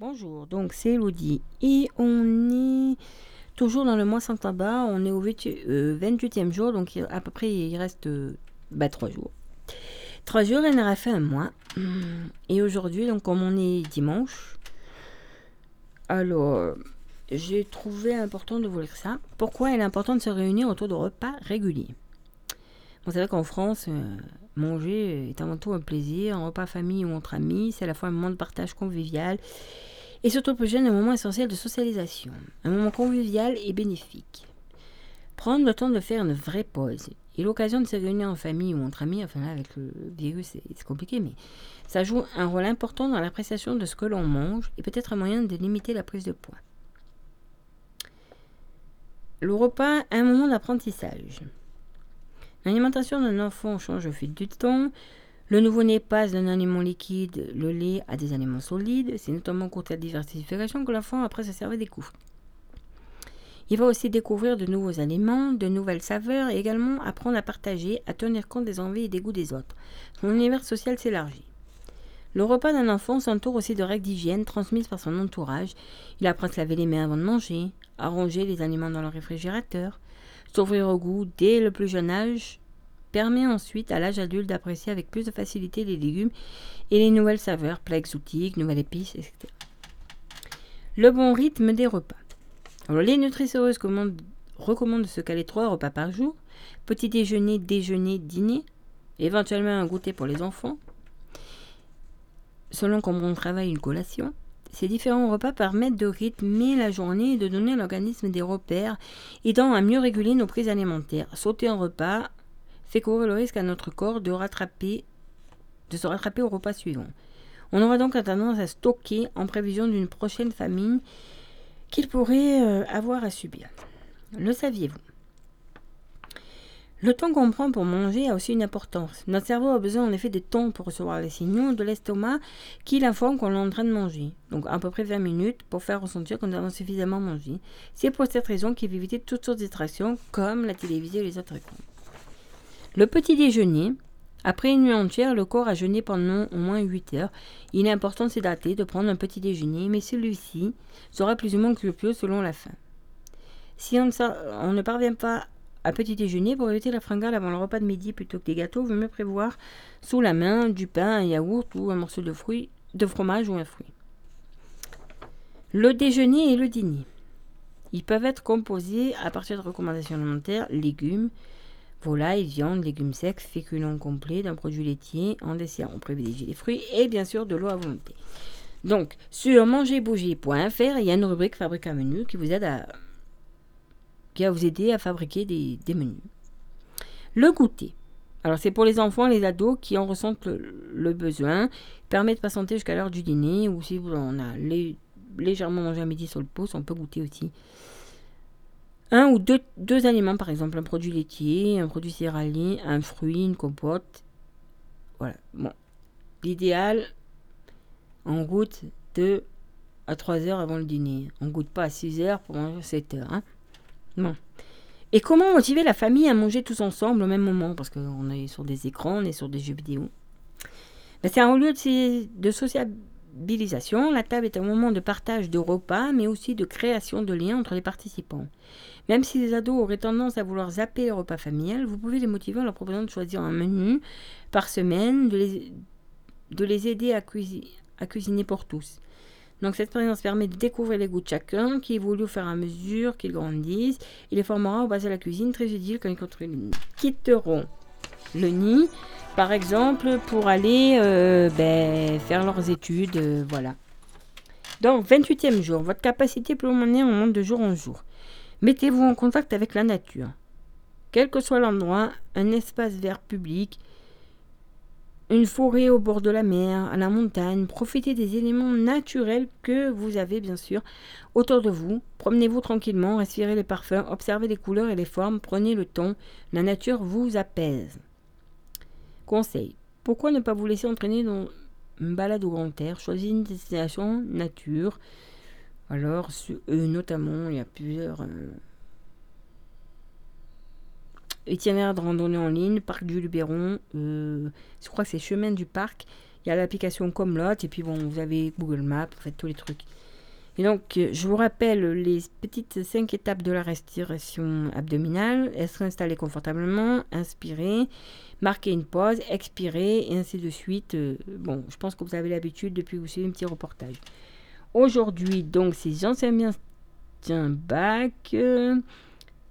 Bonjour. Donc c'est Elodie. Et on est toujours dans le mois sans tabac. On est au 28e euh, jour, donc à peu près il reste euh, bah, 3 jours. 3 jours, elle aura fait un mois. Et aujourd'hui, donc comme on est dimanche, alors j'ai trouvé important de vous lire ça. Pourquoi il important de se réunir autour de repas réguliers? Vous savez qu'en France, Manger est avant tout un plaisir, un repas famille ou entre amis, c'est à la fois un moment de partage convivial et surtout plus jeune un moment essentiel de socialisation, un moment convivial et bénéfique. Prendre le temps de faire une vraie pause et l'occasion de se réunir en famille ou entre amis, enfin là avec le virus c'est compliqué, mais ça joue un rôle important dans l'appréciation de ce que l'on mange et peut-être un moyen de limiter la prise de poids. Le repas un moment d'apprentissage. L'alimentation d'un enfant change au fil du temps. Le nouveau-né passe d'un aliment liquide, le lait, à des aliments solides. C'est notamment de la diversification que l'enfant après se servait découvre. Il va aussi découvrir de nouveaux aliments, de nouvelles saveurs et également apprendre à partager, à tenir compte des envies et des goûts des autres. Son univers social s'élargit. Le repas d'un enfant s'entoure aussi de règles d'hygiène transmises par son entourage. Il apprend à se laver les mains avant de manger, à ranger les aliments dans le réfrigérateur, S'ouvrir au goût dès le plus jeune âge permet ensuite à l'âge adulte d'apprécier avec plus de facilité les légumes et les nouvelles saveurs, plats exotiques, nouvelles épices, etc. Le bon rythme des repas. Les nutritieuses recommandent de se caler trois repas par jour petit déjeuner, déjeuner, dîner, éventuellement un goûter pour les enfants, selon comment on travaille une collation. Ces différents repas permettent de rythmer la journée et de donner à l'organisme des repères, aidant à mieux réguler nos prises alimentaires. Sauter un repas fait courir le risque à notre corps de, de se rattraper au repas suivant. On aura donc tendance à stocker en prévision d'une prochaine famine qu'il pourrait euh, avoir à subir. Le saviez-vous? Le temps qu'on prend pour manger a aussi une importance. Notre cerveau a besoin en effet de temps pour recevoir les signaux de l'estomac qui l'informent qu'on est en train de manger. Donc à peu près 20 minutes pour faire ressentir qu'on a suffisamment mangé. C'est pour cette raison qu'il faut éviter toutes sortes de distractions comme la télévision et les autres écrans. Le petit déjeuner. Après une nuit entière, le corps a jeûné pendant au moins 8 heures. Il est important de s'hydrater, de prendre un petit déjeuner, mais celui-ci sera plus ou moins copieux selon la faim. Si on ne parvient pas à petit déjeuner, pour éviter la fringale avant le repas de midi plutôt que des gâteaux, vaut mieux prévoir sous la main du pain, un yaourt ou un morceau de fruit, de fromage ou un fruit. Le déjeuner et le dîner. Ils peuvent être composés à partir de recommandations alimentaires, légumes, volailles, viande, légumes secs, féculents complets, d'un produit laitier. En dessert, on privilégie les fruits et bien sûr de l'eau à volonté. Donc, sur mangerbouger.fr, il y a une rubrique Fabrique un menu qui vous aide à vous aider à fabriquer des, menus. Le goûter. Alors c'est pour les enfants les ados qui en ressentent le, besoin. permet de patienter jusqu'à l'heure du dîner ou si on a légèrement mangé à midi sur le pouce, on peut goûter aussi. Un ou deux, aliments par exemple, un produit laitier, un produit céréalier, un fruit, une compote. Voilà. Bon. L'idéal, on goûte 2 à 3 heures avant le dîner. On goûte pas à 6 heures pour manger 7 heures. Hein. Et comment motiver la famille à manger tous ensemble au même moment? Parce qu'on est sur des écrans, on est sur des jeux vidéo. Ben, c'est un lieu de, sociabilisation. La table est un moment de partage de repas, mais aussi de création de liens entre les participants. Même si les ados auraient tendance à vouloir zapper le repas familial, vous pouvez les motiver en leur proposant de choisir un menu par semaine, les, de les aider à cuisiner pour tous. Donc cette expérience permet de découvrir les goûts de chacun, qui évoluent au fur et à mesure qu'ils grandissent. Il les formera au bas de la cuisine très utile quand ils quitteront le nid, par exemple, pour aller euh, ben, faire leurs études. Euh, voilà. Donc, 28e jour, votre capacité en monte de jour en jour. Mettez-vous en contact avec la nature. Quel que soit l'endroit, un espace vert public, une forêt au bord de la mer, à la montagne, profitez des éléments naturels que vous avez bien sûr autour de vous. Promenez-vous tranquillement, respirez les parfums, observez les couleurs et les formes, prenez le temps. La nature vous apaise. Conseil. Pourquoi ne pas vous laisser entraîner dans une balade au grand air? Choisissez une destination nature. Alors, euh, notamment, il y a plusieurs... Euh, itinéraire de randonnée en ligne, parc du Luberon, euh, je crois que c'est chemin du parc. Il y a l'application Comlot et puis bon, vous avez Google Maps, vous faites tous les trucs. Et donc, euh, je vous rappelle les petites cinq étapes de la respiration abdominale. Être installé confortablement, inspirer, marquer une pause, expirer et ainsi de suite. Euh, bon, je pense que vous avez l'habitude depuis que vous suivez un petit reportage. Aujourd'hui, donc, c'est Jean-Sébastien Bach.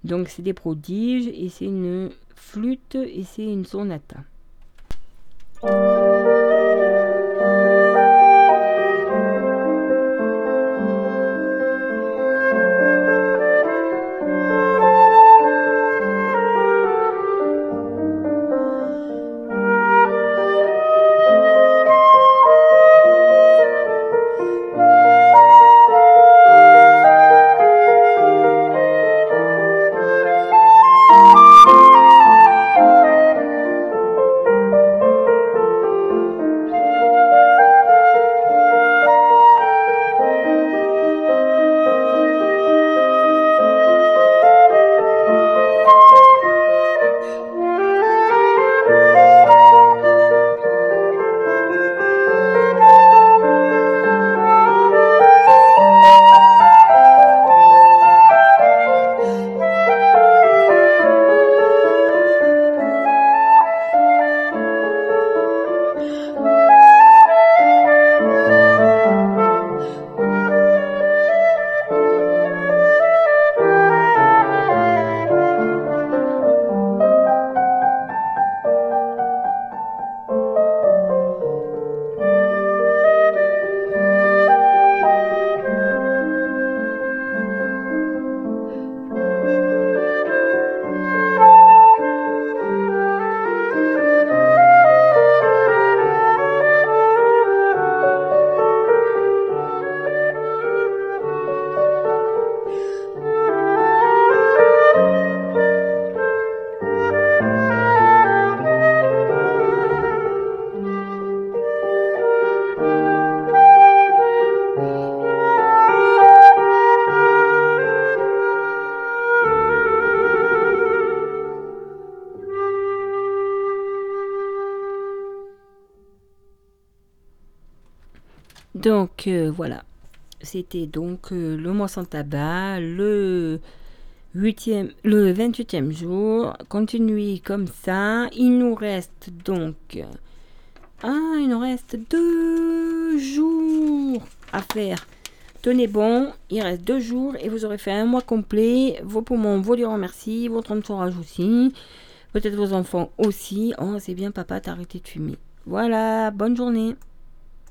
Donc, c'est des prodiges et c'est une flûte et c'est une sonata. Donc euh, voilà, c'était donc euh, le mois sans tabac, le, 8e, le 28e jour. Continuez comme ça. Il nous reste donc... Ah, il nous reste deux jours à faire. Tenez bon, il reste deux jours et vous aurez fait un mois complet. Vos poumons vous les remercient, votre entourage aussi. Peut-être vos enfants aussi. Oh, c'est bien, papa, t'as arrêté de fumer. Voilà, bonne journée.